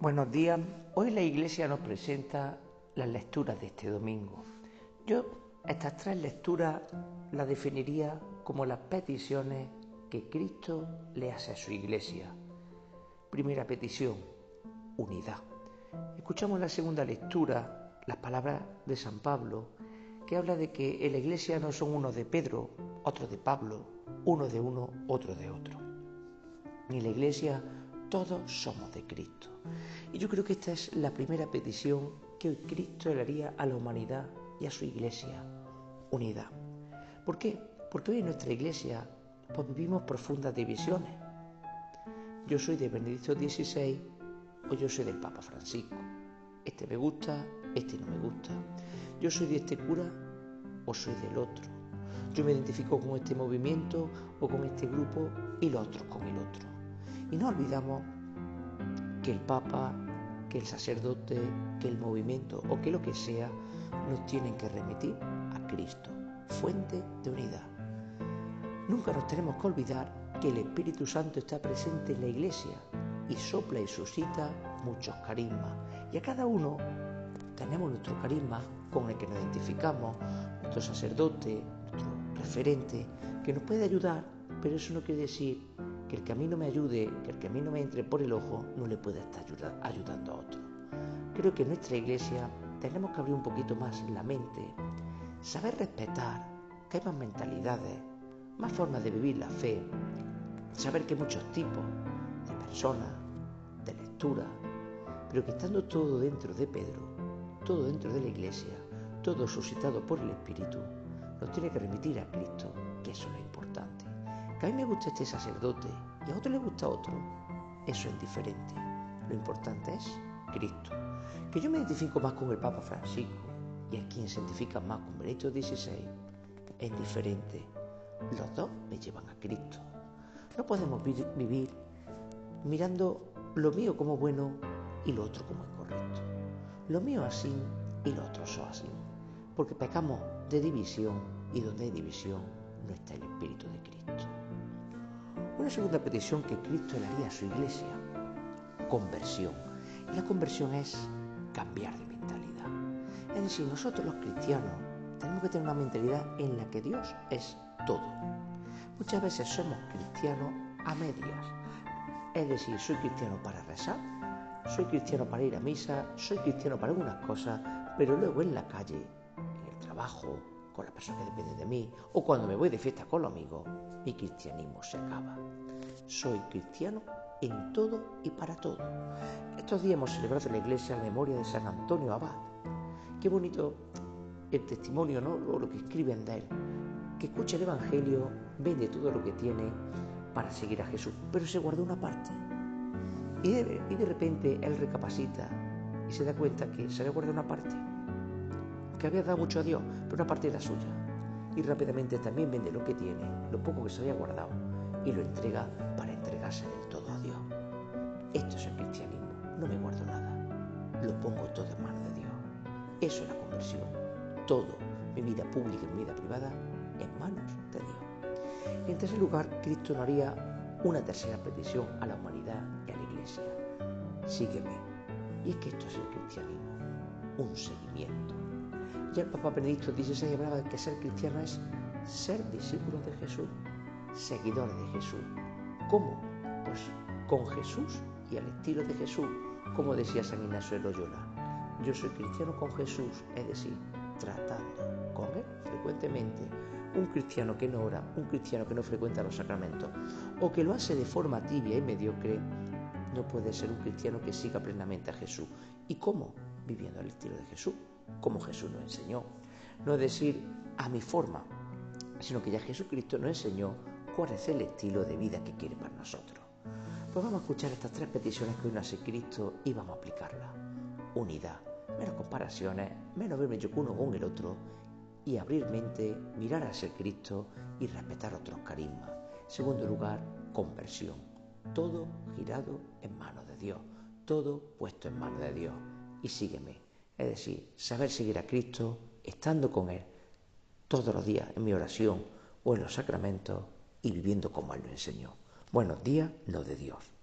Buenos días. Hoy la Iglesia nos presenta las lecturas de este domingo. Yo estas tres lecturas las definiría como las peticiones que Cristo le hace a su Iglesia. Primera petición, unidad. Escuchamos la segunda lectura las palabras de San Pablo, que habla de que en la Iglesia no son unos de Pedro, otros de Pablo, uno de uno, otro de otro. Ni la Iglesia todos somos de Cristo. Y yo creo que esta es la primera petición que hoy Cristo le haría a la humanidad y a su iglesia. Unidad. ¿Por qué? Porque hoy en nuestra iglesia pues, vivimos profundas divisiones. Yo soy de Benedicto XVI o yo soy del Papa Francisco. Este me gusta, este no me gusta. Yo soy de este cura o soy del otro. Yo me identifico con este movimiento o con este grupo y los otros con el otro. Y no olvidamos que el Papa, que el sacerdote, que el movimiento o que lo que sea nos tienen que remitir a Cristo, fuente de unidad. Nunca nos tenemos que olvidar que el Espíritu Santo está presente en la Iglesia y sopla y suscita muchos carismas. Y a cada uno tenemos nuestro carisma con el que nos identificamos, nuestro sacerdote, nuestro referente, que nos puede ayudar, pero eso no quiere decir que el camino me ayude, que el camino me entre por el ojo, no le puede estar ayudando a otro. Creo que en nuestra iglesia tenemos que abrir un poquito más la mente, saber respetar que hay más mentalidades, más formas de vivir la fe, saber que hay muchos tipos de personas, de lectura, pero que estando todo dentro de Pedro, todo dentro de la iglesia, todo suscitado por el Espíritu, nos tiene que remitir a Cristo, que eso es lo importante que a mí me gusta este sacerdote y a otro le gusta otro, eso es diferente. Lo importante es Cristo. Que yo me identifico más con el Papa Francisco y a quien se identifica más con Benedicto XVI es diferente. Los dos me llevan a Cristo. No podemos vivir mirando lo mío como bueno y lo otro como incorrecto. Lo mío así y lo otro son así. Porque pecamos de división y donde hay división no está el Espíritu de Cristo. Una segunda petición que Cristo le haría a su iglesia, conversión. Y la conversión es cambiar de mentalidad. Es decir, nosotros los cristianos tenemos que tener una mentalidad en la que Dios es todo. Muchas veces somos cristianos a medias. Es decir, soy cristiano para rezar, soy cristiano para ir a misa, soy cristiano para algunas cosas, pero luego en la calle, en el trabajo, con la persona que depende de mí, o cuando me voy de fiesta con los amigos, mi cristianismo se acaba. Soy cristiano en todo y para todo. Estos días hemos celebrado en la iglesia la memoria de San Antonio Abad. Qué bonito el testimonio, ¿no? lo que escriben de él. Que escucha el Evangelio, vende todo lo que tiene para seguir a Jesús, pero se guardó una parte. Y de, y de repente él recapacita y se da cuenta que se le guardado una parte que había dado mucho a Dios, pero una parte era suya. Y rápidamente también vende lo que tiene, lo poco que se había guardado, y lo entrega para entregarse del todo a Dios. Esto es el cristianismo, no me guardo nada, lo pongo todo en manos de Dios. Eso es la conversión, todo, mi vida pública y mi vida privada, en manos de Dios. Y en tercer lugar, Cristo nos haría una tercera petición a la humanidad y a la iglesia. Sígueme. Y es que esto es el cristianismo, un seguimiento. Ya el Papa Benedicto XVI hablaba que ser cristiano es ser discípulo de Jesús, seguidor de Jesús. ¿Cómo? Pues con Jesús y al estilo de Jesús, como decía San Ignacio de Loyola. Yo soy cristiano con Jesús, es decir, tratando con Él frecuentemente. Un cristiano que no ora, un cristiano que no frecuenta los sacramentos o que lo hace de forma tibia y mediocre, no puede ser un cristiano que siga plenamente a Jesús. ¿Y cómo? Viviendo al estilo de Jesús como Jesús nos enseñó. No es decir a mi forma, sino que ya Jesucristo nos enseñó cuál es el estilo de vida que quiere para nosotros. Pues vamos a escuchar estas tres peticiones que hoy nos hace Cristo y vamos a aplicarlas. Unidad, menos comparaciones, menos verme yo uno con el otro y abrir mente, mirar a ser Cristo y respetar otros carismas. Segundo lugar, conversión. Todo girado en manos de Dios, todo puesto en manos de Dios. Y sígueme, es decir, saber seguir a Cristo estando con Él todos los días en mi oración o en los sacramentos y viviendo como Él lo enseñó. Buenos días, lo de Dios.